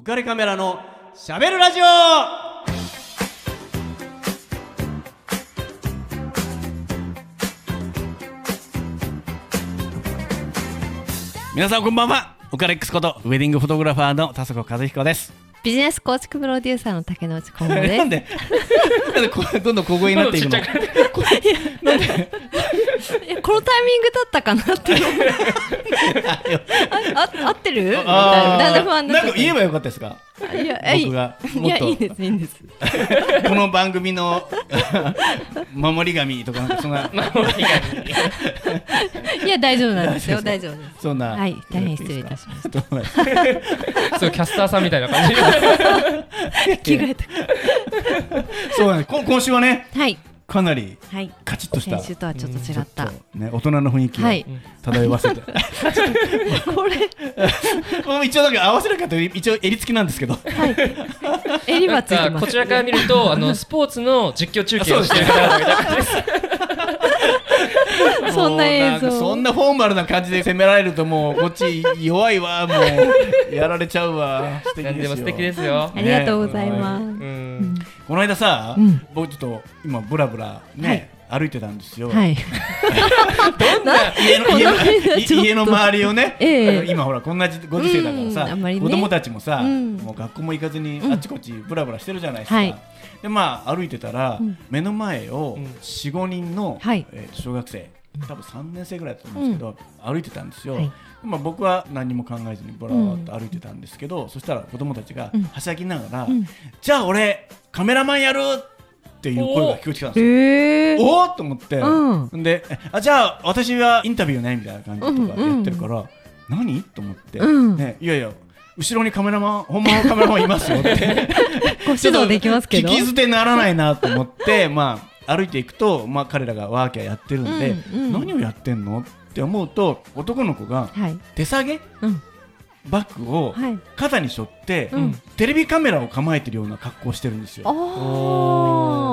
浮かれカメラのしゃべるラジオ。皆さんこんばんは。オカレックスことウェディングフォトグラファーの田坂和彦です。ビジネス構築プロデューサーの竹之内です。なんでなんでこうどんどん小声になっていくのこなんでえこのタイミングだったかなって。合ってる？みたいな。だんだん不安になってなんか言えばよかったですか？いやい僕がい。もっとやいいですいいんです。この番組の 守り神とかなんかそんな。いや大丈夫なんですよ。大丈夫ですそんな。はい大変失礼いたしました。たそうキャスターさんみたいな感じ。着替えたそうなんです。こ今週はねはいかなりはい。カチッとした。先週とはちょっと違った、ね大人の雰囲気をはい。漂わせて、これ。もう一応なんか合わせなかったら一応襟付きなんですけど。はい。襟はついてますこちらから見るとあのスポーツの実況中継をしてる方々みたいな感じです そんな映像。そんなフォーマルな感じで攻められるともうこっち弱いわ。もうやられちゃうわ。素敵ですよ。何でも素敵ですよ。ありがとうございます、うん。この間さ、うん。僕ちょっと今ブラブラね、歩いてたんですよ、はい。家の家の周りをね、今ほらこんなご時世だからさ、子供たちもさ、うん。もう学校も行かずにうん。あっちこっちブラブラしてるじゃないですか、はいでまあ歩いてたら、うん。目の前をうん。4、5人の、はい。えー小学生多分3年生ぐらいだと思うんですけど、歩いてたんですよ、はい。まあ、僕は何も考えずにブラーっと歩いてたんですけど、そしたら子供たちがうん。はしゃぎながら、うん。じゃあ俺カメラマンやる！っていう声が聞こえてきたんですよ。へえおおと思って、うん。であじゃあ私はインタビューねみたいな感じとかやってるから、何？と思って、うん。ね、いやいや後ろにカメラマン本物のカメラマンいますよって。ご指導できますけど。聞き捨てならないなと思って まあ歩いていくと、まあ、彼らがワーキャーやってるんで、うんうん。何をやってんのって思うと男の子がはい。手提げうん。バッグをはい。肩に背負って、うん。テレビカメラを構えてるような格好をしてるんですよ。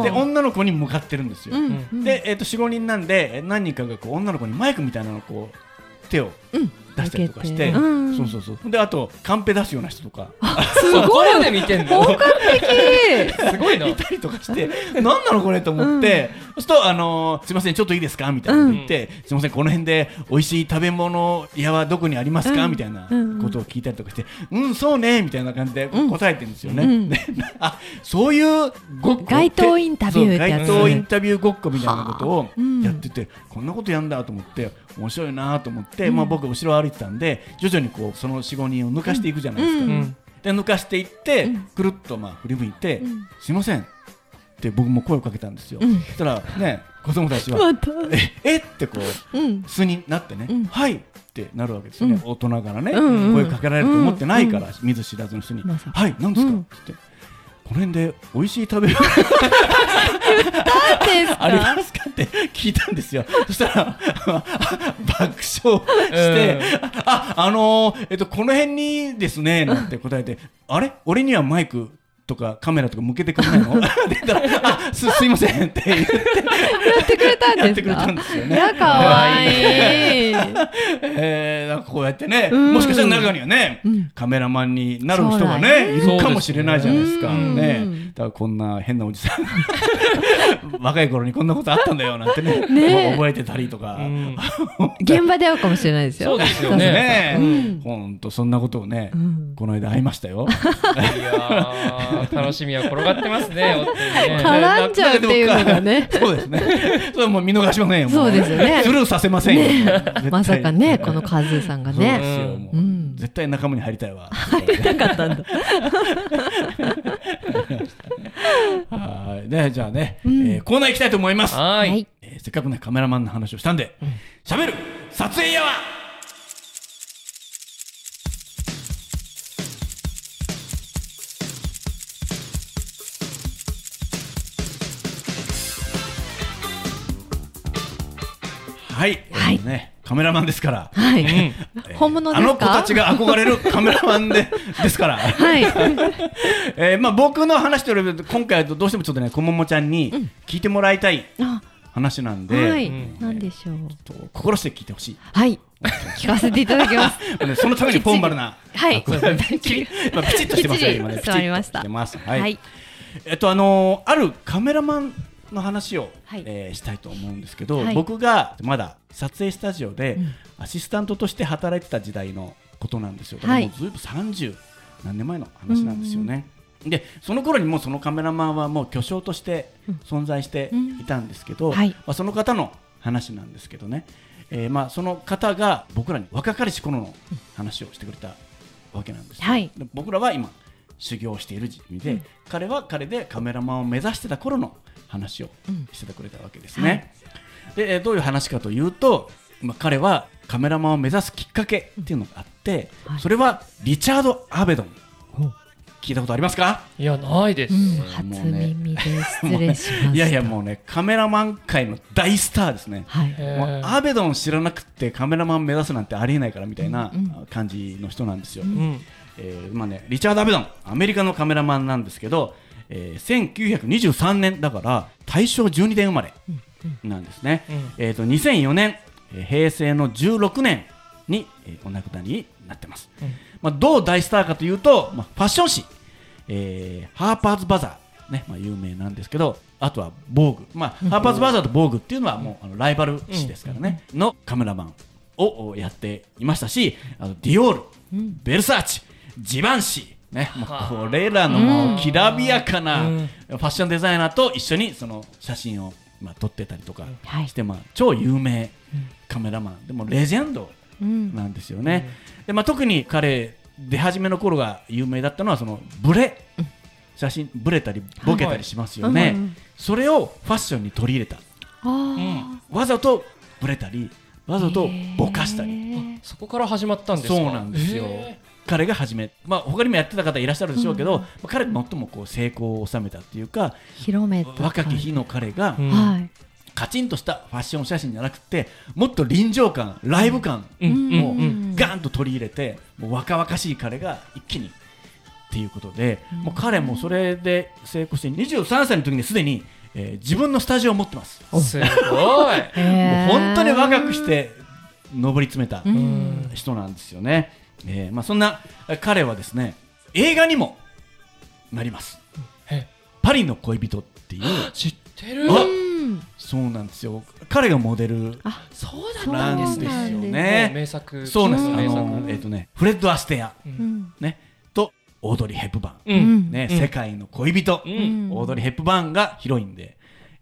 で女の子に向かってるんですよ。うんうん。で、えー、と45人なんでえ何人かがこう女の子にマイクみたいなのをこう手をうん出したりとかして、うん。そうそうそう。であとカンペ出すような人とか。すごいまで見てんの。本格的。すごいな。いたりとかして何なのこれと思って、そうすると、あのーすいませんちょっといいですか？みたいなこと言って、すいませんこの辺で美味しい食べ物屋はどこにありますか、うん。みたいなうん。ことを聞いたりとかしてうんそうねみたいな感じでうん。答えてるんですよね、うん。であそういうごっこ街頭インタビューってそうやつ街頭インタビューごっこみたいなことをやってて、こんなことやんだと思って面白いなと思って、うん。まあ、僕後ろを歩いてたんで徐々にこうその45人を抜かしていくじゃないですか、で抜かしていって、うん。くるっとまあ振り向いて、うんすいませんって僕も声をかけたんですよ、うん。そしたらね子供たちはええ？ってこううん。素になってね、うんはいってなるわけですよね、うん。大人からね、声かけられると思ってないから、見ず知らずの人に、はい何ですか、うん。って言ってこの辺で美味しい食べ物。ですか？ありますか？って聞いたんですよ。そしたら 爆笑して、あ、あのーえっとこの辺にですねなんて答えて、あれ？俺にはマイクとかカメラとか向けてくれないの？って言ったら、あ、すすいませんって言って。やってくれたんやってくれたんですよいやね。かわい。いえー、なんかこうやってね、うん。もしかしたら中にはね、うん。カメラマンになる人がねねいるかもしれないじゃないですか。うんね。うん、だからこんな変なおじさん 若い頃にこんなことあったんだよなんてねね。覚えてたりとか。うん。現場で会うかもしれないですよ。そうですよね。ね。うん。本当そんなことをね、うん。この間会いましたよ。いやー楽しみは転がってますね 本当にね絡んじゃうっていうのがね そうですね。それはもう見逃しませんよ。もそうですよねスルーさせませんよ。絶対まさかねこのカズーさんがねううん絶対仲間に入りたいわ。なかったんだ はい。でじゃあね、うんえーコーナー行きたいと思います。はーいはいえーせっかくねカメラマンの話をしたんで、喋る撮影やわ。はい、ね、カメラマンですから、はい。うん 本物あの子たちが憧れるカメラマンで ですから、はい。えーまあ、僕の話というより今回はどうしてもちょっとねこももちゃんに聞いてもらいたいあ。話なんで、なんでしょう？と心して聞いてほしい。はい。聞かせていただきます。ねそのためにフォーマルな。はい。まあピチッとしてますよ今ね。ピチッとしてます。ははいい。えっとあのーあるカメラマンの話を、はい。えーしたいと思うんですけど、はい。僕がまだ撮影スタジオでうん。アシスタントとして働いてた時代のことなんですよ。だからもうずいぶん30何年前の話なんですよね。でその頃にもうそのカメラマンはもう巨匠として存在していたんですけど、うんはい。まあ、その方の話なんですけどね、えーまあ、その方が僕らに若かりし頃の話をしてくれたわけなんですよ、はい。で僕らは今修行している時期で、彼は彼でカメラマンを目指してた頃の話をしてくれたわけですね、でえーどういう話かというと、まあ、彼はカメラマンを目指すきっかけっていうのがあって、はい。それはリチャード・アベドン。聞いたことありますか？いやないです、うん、も初うね耳で失礼しました。いやいやもうねカメラマン界の大スターですね。はい。もうアベドン知らなくてカメラマン目指すなんてありえないからみたいなうんうん。感じの人なんですよ、うんえーまあね、リチャード・アベドンアメリカのカメラマンなんですけど、えー1923年だから大正12年生まれなんですね、うんえー、と2004年、えー平成の16年に、えーお亡くなりになってます、うん。まあ、どう大スターかというと、まあ、ファッション誌、えーハーパーズ・バザー、ねまあ、有名なんですけどあとはボーグ、まあ、ハーパーズ・バザーとボーグっていうのはもうあのライバル誌ですからね、のカメラマンをやっていましたしあのディオール、うん。ベルサーチジバンシね、もうはあこれらのもうきらびやかなうん。ファッションデザイナーと一緒にその写真をまあ撮ってたりとかはい。して、まあ、超有名カメラマン。でもレジェンドうん。なんですよね、でまあ、特に彼出始めの頃が有名だったのはそのブレ。写真ブレたりボケたりしますよね、うんうんそれをファッションに取り入れた。あわざとブレたりわざとぼかしたり。り。そこから始まったんですか？そうなんですよ、へ彼が始め、まあ他にもやってた方いらっしゃるでしょうけど、まあ彼が最もこう成功を収めたっていうか広めた。若き日の彼がうんはい。カチンとしたファッション写真じゃなくてもっと臨場感ライブ感うん。うんをうん。ガンと取り入れてもう若々しい彼が一気にっていうことで、もう彼もそれで成功して23歳の時にすでに、えー自分のスタジオを持ってます。すごい。もう本当に若くして上り詰めたうん。人なんですよね。えーまあ、そんな彼はですね映画にもなります。え。パリの恋人っていう。知ってる。そうなんですよ。彼がモデルあ、そうそうななんんですよですね。ね。名作。そうなんです、あのえっ、とねフレッド・アステア。ね、とオードリー・ヘップバーン。ねうん。世界の恋人、うん。オードリー・ヘップバーンがヒロインで、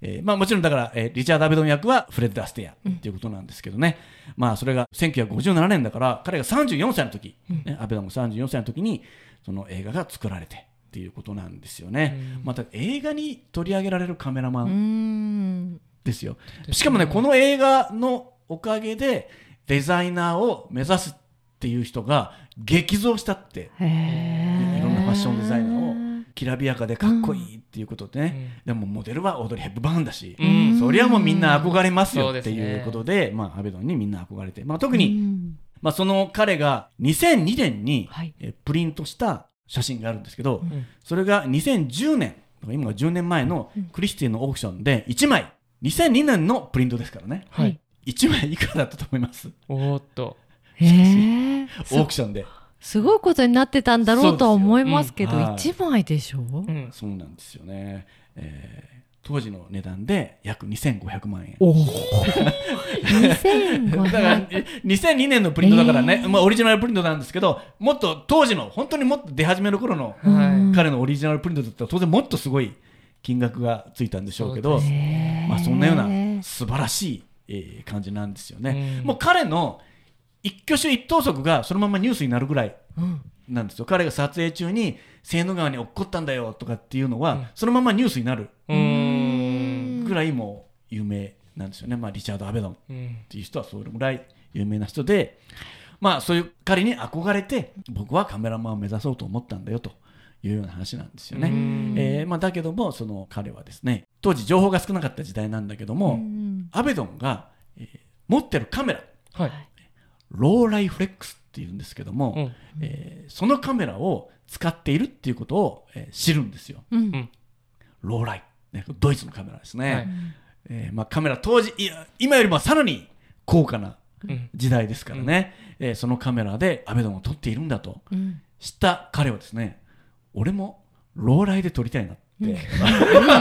えーまあ、もちろんだから、えーリチャード・アベドン役はフレッド・アステアっていうことなんですけどね、まあ、それが1957年だから彼が34歳の時、ね、アベドンが34歳の時にその映画が作られてっていうことなんですよね、うん。また映画に取り上げられるカメラマうンん。ですよ、しかもねこの映画のおかげでデザイナーを目指すっていう人が激増したって。いろんなファッションデザイナーをきらびやかでかっこいいっていうことでね、でもモデルはオードリー・ヘップバーンだし、うん。そりゃもうみんな憧れますよっていうことで、まあ、アベドンにみんな憧れて、まあ、特うに、ん。まあ、その彼が2002年に、はい。えプリントした写真があるんですけど、ん。それが2010年今が10年前のクリスティのオークションで1枚。2002年のプリントですからね。はい。1枚いくらだったと思います。おーっと。オークションで。すごいことになってたんだろうとは思いますけど、そうん。一枚でしょ？うん。そうなんですよね、えー当時の値段で約2500万円。おお。だから2500。え2002年のプリントだからね、えー。まあ、オリジナルプリントなんですけどもっと当時の本当にもっと出始めの頃のはい彼のオリジナルプリントだったら当然もっとすごい金額がついたんでしょうけどまあ、そんなような素晴らしい、えー感じなんですよね、うん。もう彼の一挙手一投足がそのままニュースになるぐらいうん。なんですよ。彼が撮影中にセーヌ川に落っこったんだよとかっていうのは、うん。そのままニュースになるぐらいもう有名なんですよね、まあ、リチャード・アベドンっうん。ていう人はそれぐらい有名な人で、まあ、そういう彼に憧れて僕はカメラマンを目指そうと思ったんだよというような話なんですよね。うん。えーまあ、だけどもその彼はですね当時情報が少なかった時代なんだけども、うん。アベドンが、えー持ってるカメラはいローライフレックスっていうんですけども、うん。えーそのカメラを使っているっていうことを、えー知るんですよ。うん。ローライ、ね、ドイツのカメラですね。はい。えーまあ、カメラ当時いや今よりもさらに高価なうん。時代ですからね、えーそのカメラでアベドンを撮っているんだとうん。知った彼はですね俺もローライで撮りたいなって、なん。もうか、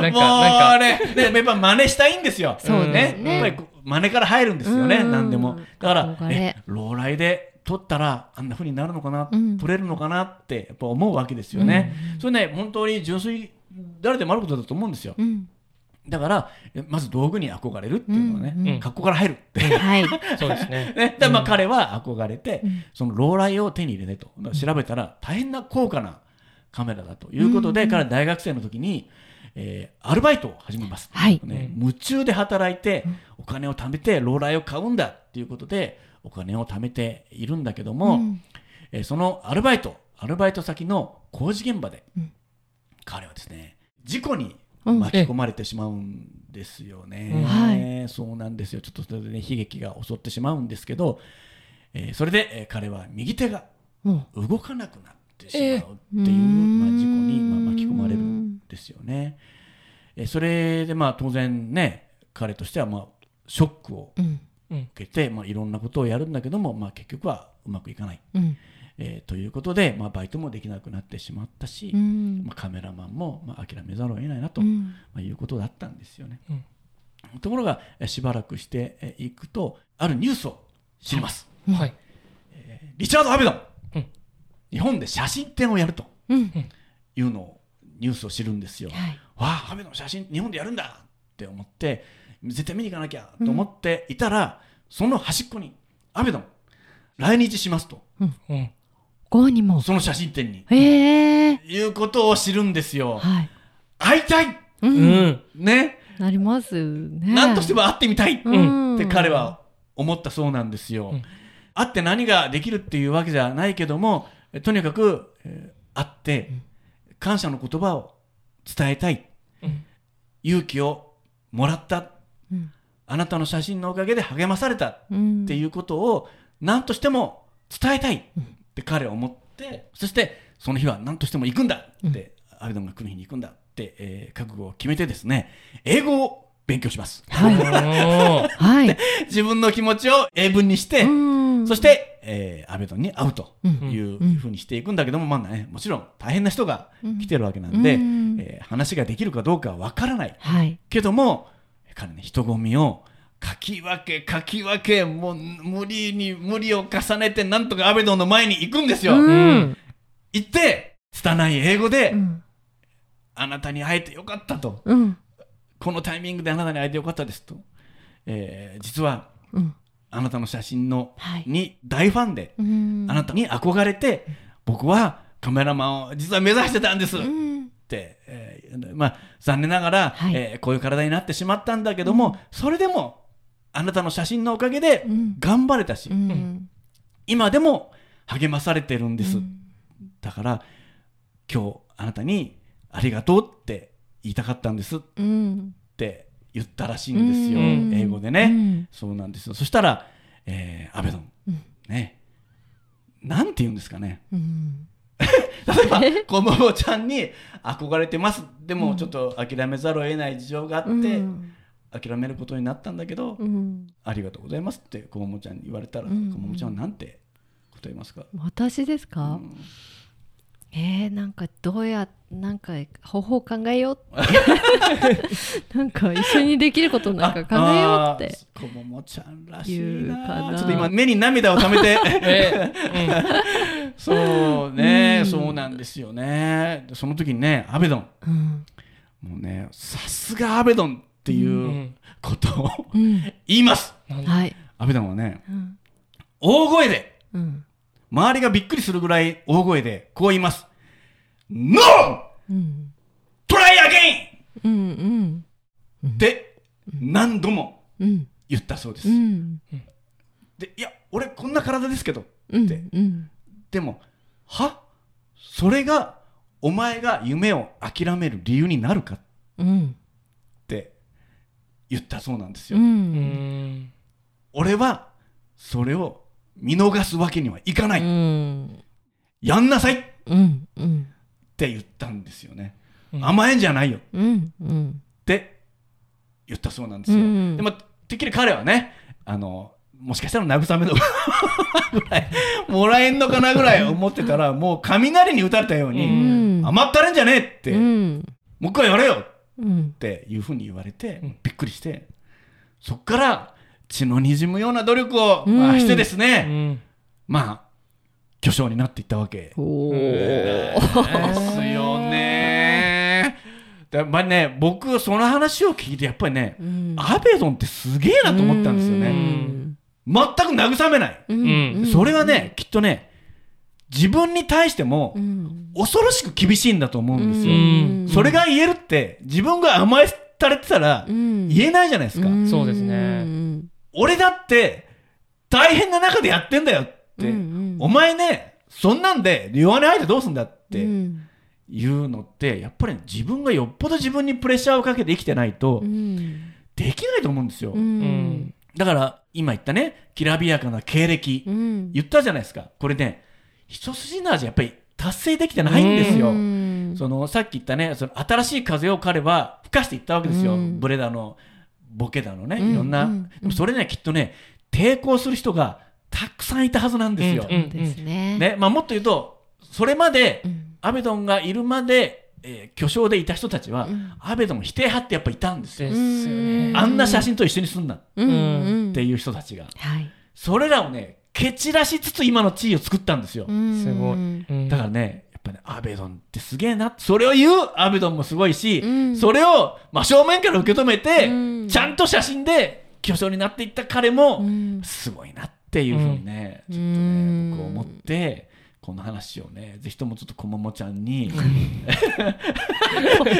なんか、ねねやっぱ真似したいんですよ。そうですね。やっぱり真似から入るんですよね、うん。何でも。だから憧、れえローライで撮ったらあんな風になるのかな、うん撮れるのかなってやっぱ思うわけですよね。それね、本当に純粋、誰でもあることだと思うんですよ。うん。だから、えまず道具に憧れるっていうのはね、うんうん。格好から入るって。はい。そうですね。ね、でまあ、彼は憧れて、うん。そのローライを手に入れてと。調べたら大変な高価なカメラだということで、うん。彼は大学生の時に、えーアルバイトを始めます、はい。ね、夢中で働いてお金を貯めてローライを買うんだっていうことでお金を貯めているんだけども、うん。えーそのアルバイトアルバイト先の工事現場で、うん。彼はですね事故にうん。巻き込まれてしまうんですよね、うんはそうなんですよ。ちょっとそれでね悲劇が襲ってしまうんですけど、えーそれで、えー彼は右手がうん。動かなくなってしまうっていう、まあ、事故に、まあ、巻き込まれる。んですよね。えーそれでまあ当然ね彼としてはまあショックをうん。受けて、まあ、いろんなことをやるんだけども、まあ、結局はうまくいかない、うん。えーということで、まあ、バイトもできなくなってしまったし、うん。まあ、カメラマンも、まあ、諦めざるを得ないなと、うん。まあ、いうことだったんですよね。うん。ところがえーしばらくしてえーいくとあるニュースを知ります。はい。リチャード・アベドン、うん。日本で写真展をやるとうん。いうのをニュースを知るんですよ。はい。わあ、アベドン写真日本でやるんだって思って絶対見に行かなきゃと思っていたら、その端っこにアベドン来日しますと。うん。ここにも。その写真展に。へえ。いうことを知るんですよ。はい。会いたい、ううん。ん。ね、なりますね。何としても会ってみたい。っうん。て彼は思ったそうなんですよ。うん。会って何ができるっていうわけじゃないけどもえとにかく、えー会って感謝の言葉を伝えたい、うん。勇気をもらった。うん。あなたの写真のおかげで励まされた。っうん。ていうことを何としても伝えたい。って彼は思って。そしてその日は何としても行くんだ。って、アベドンが来る日に行くんだ。って、えー覚悟を決めてですね英語を勉強します。はい。自分の気持ちを英文にして、うん。そして、えーアベドンに会うとうん。いうふうにしていくんだけども、まあね、もちろん大変な人が来てるわけなんで、うん。えー話ができるかどうかは分からないはい。けども彼ね人混みをかき分けかき分けもう無理に無理を重ねてなんとかアベドンの前に行くんですよ、うん。行って拙い英語で、うん。あなたに会えてよかったと。うん。このタイミングであなたに会えてよかったですと、えー実はうんあなたの写真の、はい。に大ファンで、うん。あなたに憧れて僕はカメラマンを実は目指してたんです。っうん。て、えーまあ、残念ながら、はい。えーこういう体になってしまったんだけども、それでもあなたの写真のおかげでうん。頑張れたし、うん。今でも励まされてるんです、うん。だから今日あなたにありがとうって言いたかったんです。っうん。て言ったらしいんですよ、うん。英語でね、うん。そうなんですよ。そしたら、えーアベドン、うん。ね。なんて言うんですかね。うん。例えばこももちゃんに憧れてます。でもちょっと諦めざるを得ない事情があって、うん。諦めることになったんだけど、うん。ありがとうございますってこももちゃんに言われたら、うん。こももちゃんはなんて答えますか、私ですか、うん。えー、なんかどうやなんか方法考えよう。っ てなんか一緒にできることなんか考えようって。ももちゃんらしいなな。ちょっと今目に涙をためて。え そうね、うん。そうなんですよね。でその時にねアベドン。うん。もうねさすがアベドンっていううん。ことをうん。言います。うん。はい。アベドンはねうん。大声で。うん。周りがびっくりするぐらい大声でこう言います。NO! うん、Try again! うんうん。って何度もうん。言ったそうです。うん。で、いや、俺こんな体ですけど。うん。って。うん。でも、は？それがお前が夢を諦める理由になるか？っうん。て言ったそうなんですうよ。俺はそれを見逃すわけにはいかない。うん。やんなさい。っうん。うんて言ったんですよね。うん。甘えんじゃないよ。うんうん。って言ったそうなんですよ。うん。でもてっきり彼はねあのもしかしたら慰めの ぐらいもらえんのかなぐらい思ってたらもう雷に打たれたよううに、うん。甘ったれんじゃねえって、うん。もう一回やれようん。っていうふうに言われて、うん。びっくりしてそっから血のにじむような努力を、うん。まあ、してですうね、ん。まあ巨匠になっていったわけ。おですよね。やっぱりね僕その話を聞いてやっぱりね、うん。アベドンってすげえなと思ったんですよね。ん。全く慰めない。うん。それはね、きっとね自分に対してもうん。恐ろしく厳しいんだと思うんですよ。うん。それが言えるって自分が甘えたれてたらうん。言えないじゃないですか。ん。そうですね。うん。俺だって大変な中でやってんだよって、うんお前ねそんなんで弱音吐いてどうすんだって。うん。いうのってやっぱり自分がよっぽど自分にプレッシャーをかけて生きてないとうん。できないと思うんですよ、ううん。んだから今言ったねきらびやかな経歴、うん。言ったじゃないですか。これね一筋縄じゃやっぱり達成できてないんですよ、うん。そのさっき言ったねその新しい風を彼は吹かしていったわけですよ、うん。ブレだのボケだのねうん。いろんな、うん。でもそれねきっとね抵抗する人がたくさんいたはずなんですよ、ねねまあ、もっと言うとそれまでうん。アベドンがいるまで、えー巨匠でいた人たちは、うん。アベドン否定派ってやっぱいたんですよ、あんな写真と一緒にすんなっていう人たちが、はい。それらをね蹴散らしつつ今の地位を作ったんですよ、うん。すごい。だからねやっぱねアベドンってすげえな。それを言うアベドンもすごいし、うん。それを真正面から受け止めて、うん。ちゃんと写真で巨匠になっていった彼も、うん。すごいなっていうふうにね、うん。ちょっとね僕思ってこの話をねぜひともちょっとこももちゃんに、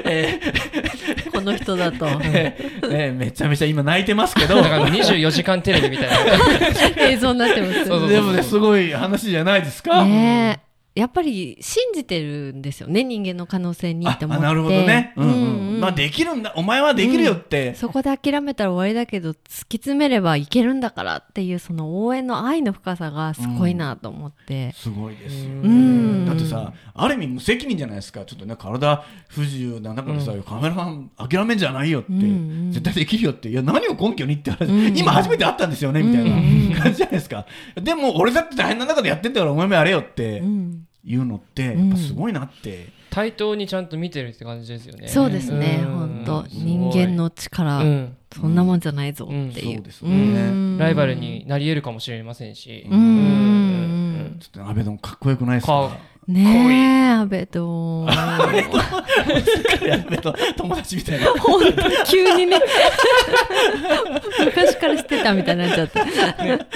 えーこの人だと。えーえーめちゃめちゃ今泣いてますけど。だから24時間テレビみたいな。映像になってますでもねすごい話じゃないですか。ねえやっぱり信じてるんですよね人間の可能性にって思って。あなるほどね、うんうんうん。うんまあ、できるんだ。お前はできるよって、そこで諦めたら終わりだけど突き詰めればいけるんだからっていうその応援の愛の深さがすごいなと思って、すごいですよ、んだってさある意味無責任じゃないですか。ちょっとね体不自由な中でさ、カメラマン諦めんじゃないよって、うんうん。絶対できるよっていや何を根拠にって話、うん。今初めて会ったんですよねみたいな感じじゃないですか、でも俺だって大変な中でやってんだからお前もやれよってうん。いうのってやっぱすごいなって、対等にちゃんと見てるって感じですよね。そうですねうん。本当。人間の力、うん。そんなもんじゃないぞっていう、うん。そうですね。ん。ライバルになり得るかもしれませんし。うん。うん。ちょっと安倍ドンかっこよくないですか？かねえ安倍と。安倍ドン友達みたいな。本当急にね。昔から知ってたみたいになっちゃった。ね。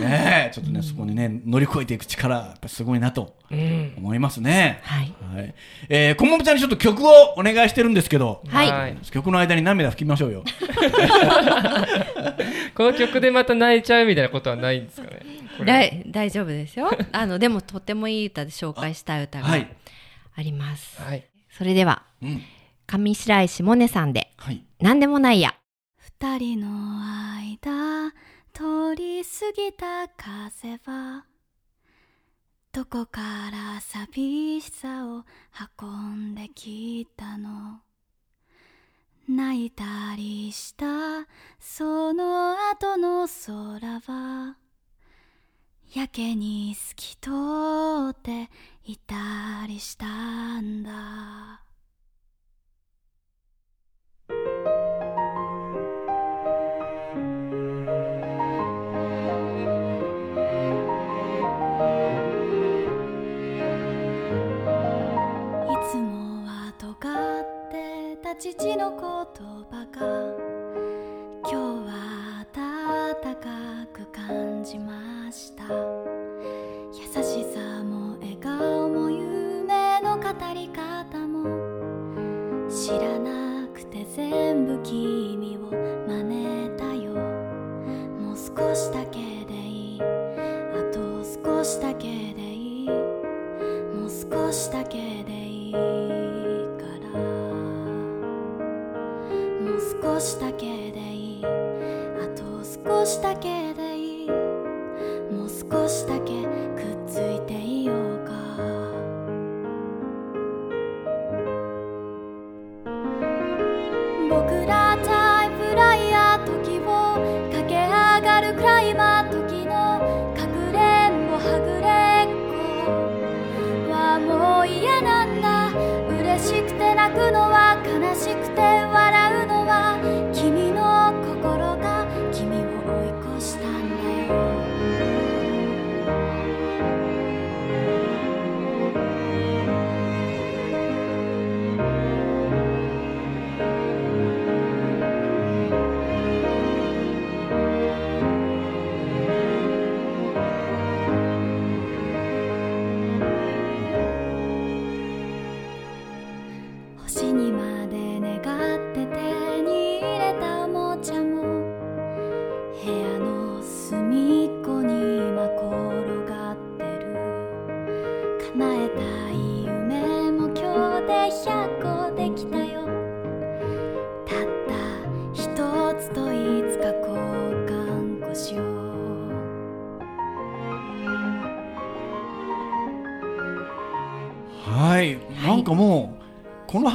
えちょっとねそこにね乗り越えていく力やっぱすごいなとうん。思いますね。はい。はい。えー、こももちゃんにちょっと曲をお願いしてるんですけど、はい。曲の間に涙拭きましょうよ。この曲でまた泣いちゃうみたいなことはないんですかね？大丈夫ですよ。あのでもとてもいい歌で紹介したい歌がはい。あります、はいそれではうん。上白石萌音さんではい。何でもないや二人の間通り過ぎた風はどこから寂しさを運んできたの？泣いたりしたその後の空はやけに透き通っていたりしたんだ。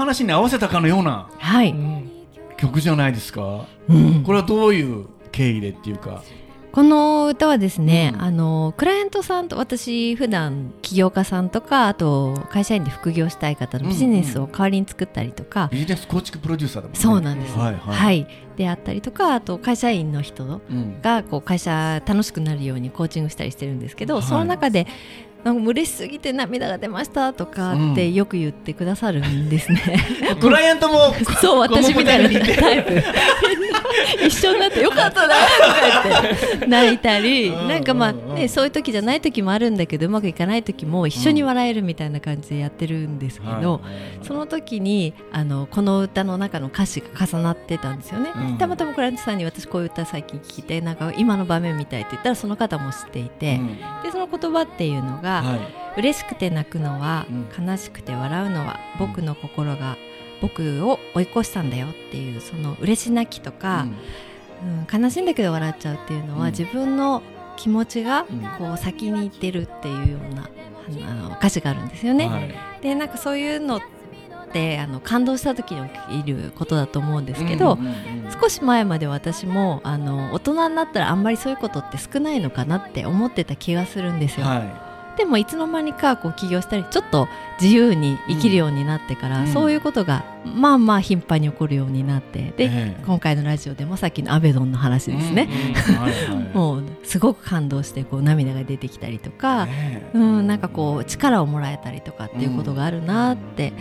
話に合わせたかのようなはい、うん曲じゃないですか？うん。これはどういう経緯でっていうか？この歌はですね、うん。あのクライアントさんと私普段起業家さんとかあと会社員で副業したい方のビジネスを代わりに作ったりとか、ビジネス構築プロデューサーだもんね。そうなんです、はいははい。い。であったりとかあと会社員の人うん。がこう会社楽しくなるようにコーチングしたりしてるんですけど、はい。その中でなんか嬉しすぎて涙が出ましたとかってよく言ってくださるんですね。クライアントも そう私みたいなタイプ 一緒になってよかったなとか言って泣いたりうんなんかまあ、ね、そういう時じゃない時もあるんだけどうまくいかない時も一緒に笑えるみたいな感じでやってるんですけど、その時にあのこの歌の中の歌詞が重なってたんですよね、うん。たまたまクラントさんに私こういう歌最近聞いてなんか今の場面みたいって言ったらその方も知っていて、うん。でその言葉っていうのが、はい。嬉しくて泣くのは、う悲しくて笑うのは僕の心が僕を追い越したんだよっていうその嬉し泣きとか、うん。悲しいんだけど笑っちゃうっていうのは、うん。自分の気持ちがうんこう先に行ってるっていうようなあの歌詞があるんですよね。はい。でなんかそういうのってあの感動した時に起きることだと思うんですけど、少し前まで私もあの大人になったらあんまりそういうことって少ないのかなって思ってた気がするんですよ。はでもいつの間にかこう起業したりちょっと自由に生きるようになってから、うん。そういうことがまあまあ頻繁に起こるようになってで、ええ。今回のラジオでもさっきのアベドンの話いですね、もうすごく感動してこう涙が出てきたりとか、ねえ。うん、なんかこう力をもらえたりとかっていうことがあるなって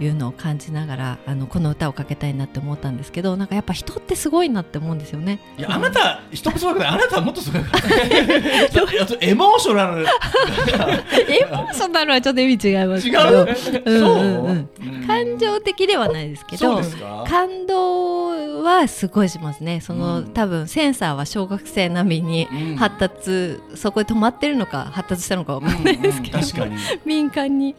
いうのを感じながらあのこの歌をかけたいなって思ったんですけどなんかやっぱ人ってすごいなって思うんですよね。いやあなた人もすごいけどあなたはもっとすごい。エモーショナル。エモーショナルはちょっと意味違います違う？うんそううんうん。う？ん。感情的ではないですけど感動はすごいしますね。その、うん。多分センサーは小学生並みにうん。発達、そこで止まってるのか発達したのかわかんないですけど、うん。うん確かに。敏感に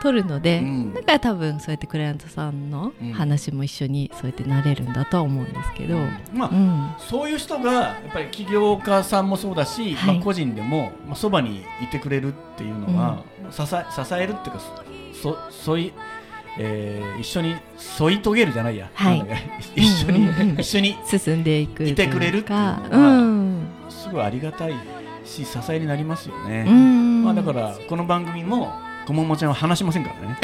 取るので、うん。だから多分そうやってクライアントさんのうん。話も一緒にそうやってなれるんだとは思うんですけど、まあうん。そういう人がやっぱり起業家さんもそうだし、はい。まあ、個人でもまあそばにいてくれるっていうのは、支え支えるっていうかそそい、えー一緒に添い遂げるじゃないや、はい。一緒に、うんうんうん一緒に進んでいくいてくれるっていうのはかうん。すごいありがたいし支えになりますよね。うん。まあ、だからこの番組もこももちゃんは話しませんからね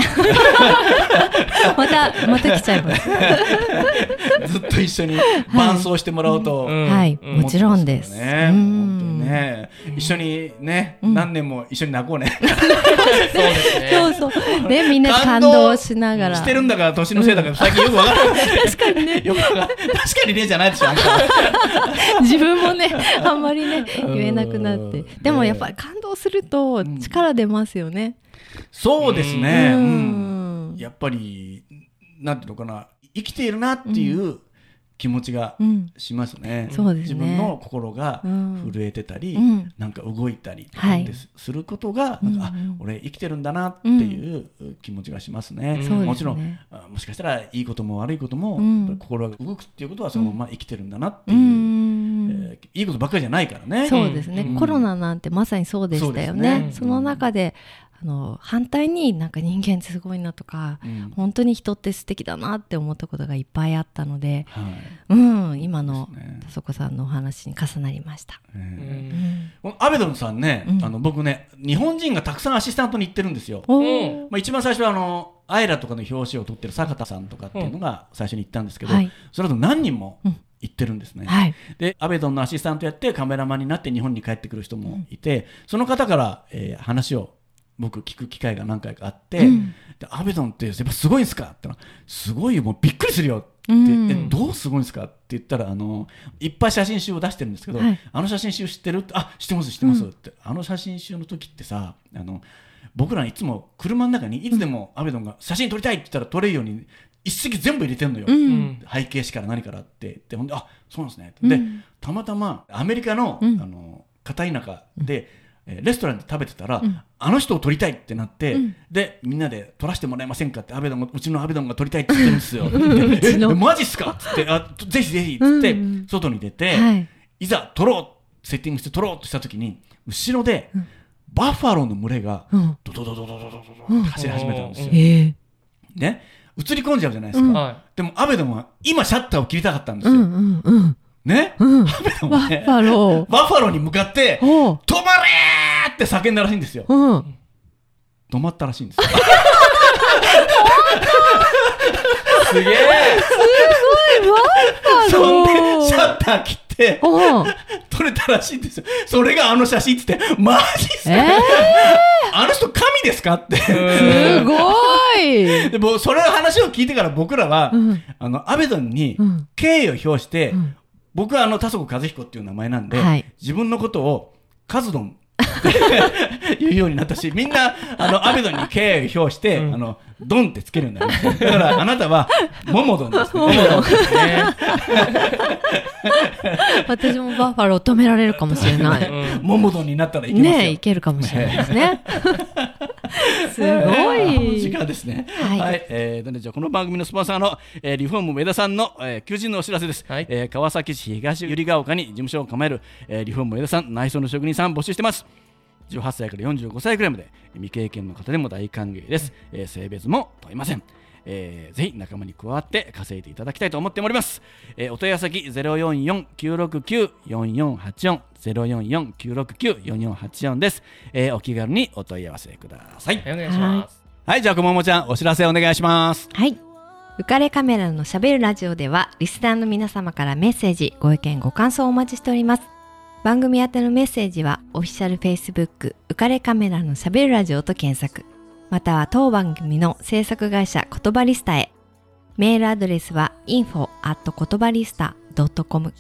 またまた来ちゃいます。ずっと一緒に伴走してもらおうと、うんはい、うんもちろんです。ね、うん本当にね、一緒にね、うん何年も一緒に泣こうね。そうですね。そうそう。で、みんなで感動しながら。してるんだから年のせいだから最近よくわからない。確かにね。よくわかんない確かにねじゃないでしょ。自分もね、あんまりね、うん言えなくなって。でもやっぱり感動するとん力出ますよね。そうですね。ううんん。やっぱりなんていうのかな、生きているなっていう気持ちがうん。しますね。そうですね自分の心がうん震えてたり、うんなんか動いたりすすることが、なんかあうんうん俺生きてるんだなっていう気持ちがしますね。うんもちろんあもしかしたらいいことも悪いことも、うん心が動くっていうことはそのまま生きてるんだなってういう、ん。えーいいことばっかりじゃないからね。そうですね、うんコロナなんてまさにそうでしたよね。ねその中であの反対になんか人間ってすごいなとか、うん。本当に人って素敵だなって思ったことがいっぱいあったので、はい。うん、今の田底さんのお話に重なりました。うえ。ーん。このアベドンさんね、うん。あの僕ね日本人がたくさんアシスタントに行ってるんですよ。おうんー。まあ、一番最初はあのアイラとかの表紙を取ってる坂田さんとかっていうのが最初に行ったんですけど、はい。その後何人もうん。行ってるんですね。はい。でアベドンのアシスタントやってカメラマンになって日本に帰ってくる人もいて、その方から、えー話を僕聞く機会が何回かあって、うん。でアベドンってやっぱすごいんですかってすごいよもうびっくりするよって、うん。えどうすごいんですかって言ったらあのいっぱい写真集を出してるんですけど、はい。あの写真集知ってる？ってあ知ってます知ってますって、あの写真集の時ってさあの僕らいつも車の中にいつでもアベドンが写真撮りたいって言ったら撮れるように一式全部入れてるのよ、う。うん。ん背景紙から何からって。言ってほんであそうなんですね、でうん。たまたまアメリカの,、うん。あの片田舎で、えーレストランで食べてたら、うんあの人を撮りたいってなって、うんでみんなで撮らせてもらえませんかってアベドンがうちのアベドンが撮りたいって言ってるんですよ えマジっすか？っつってあぜひぜひっつって、うん外に出て、はい。いざ撮ろうセッティングして撮ろうとした時に後ろで、バッファローの群れがうん。ドドドドドドドドドって走り始めたんですよ。ええ。ね映り込んじゃうじゃないですか、うんはでもアベドンは今シャッターを切りたかったんですよ、うんうんうんねうん。アベドンはね、バッファロー。バッファローに向かっておう。「止まれ!」って叫んだらしいんですようん。止まったらしいんです。すげえ。そんでシャッター切って。撮れたらしいんですよそれがあの写真っつってマジっすか、えあの人神ですかってー、すごい。でもそれの話を聞いてから僕らは、うんあのアベドンにうん敬意を表して、うん僕はあの田底和彦っていう名前なんで、はい自分のことをカズドンって 言うようになったしみんなあのアベドンに敬意を表して、うんあのドンってつけるようになりましただからあなたはモモドンです、ね、ね。私もバッファロー止められるかもしれない。うんモモドンになったらいけますよ、ねえ、いけるかもしれないですね。すご時い。間ですね。はいはい、えーとね、じゃあこの番組のスポンサーの、えーリフォーム上田さんの、えー求人のお知らせです。はいえー川崎市東百合ヶ丘に事務所を構える、えーリフォーム上田さん、内装の職人さん募集してます。18歳から45歳くらいまで未経験の方でも大歓迎です。えー性別も問いません。えーぜひ仲間に加わって稼いでいただきたいと思っております。えーお問い合わせ先044-969-4484 044-969-4484です、えーお気軽にお問い合わせください。はいお願いします。はい、じゃあ、こももちゃん、お知らせお願いします。はい。浮かれカメラのしゃべるラジオでは、リスナーの皆様からメッセージ、ご意見、ご感想をお待ちしております。番組宛てのメッセージは、オフィシャル Facebook、浮かれカメラのしゃべるラジオと検索。または当番組の制作会社言葉リスタへ。メールアドレスは info at 言葉リスタ .com。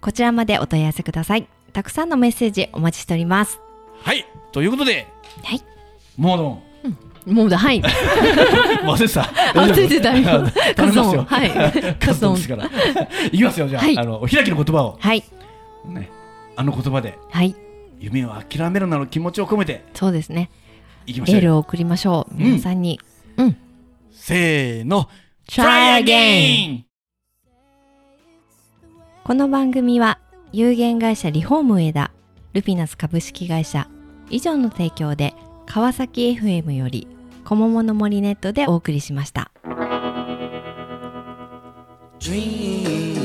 こちらまでお問い合わせください。たくさんのメッセージお待ちしております。はい、ということで、はい。モードン、もうだ、はい。忘れてた。忘れてたよ頼みますよ。はいカズドンですから。いきますよ、じゃあ、はいあの、お開きの言葉を、はい。ね、あの言葉で、はい。夢を諦めるなの気持ちを込めて、そうですね。いきましょうよ。エールを送りましょう。皆さんに。うん。せーの、Try again! この番組は有限会社リフォーム上田ルピナス株式会社以上の提供で川崎 FM より小桃の森ネットでお送りしました。Dream,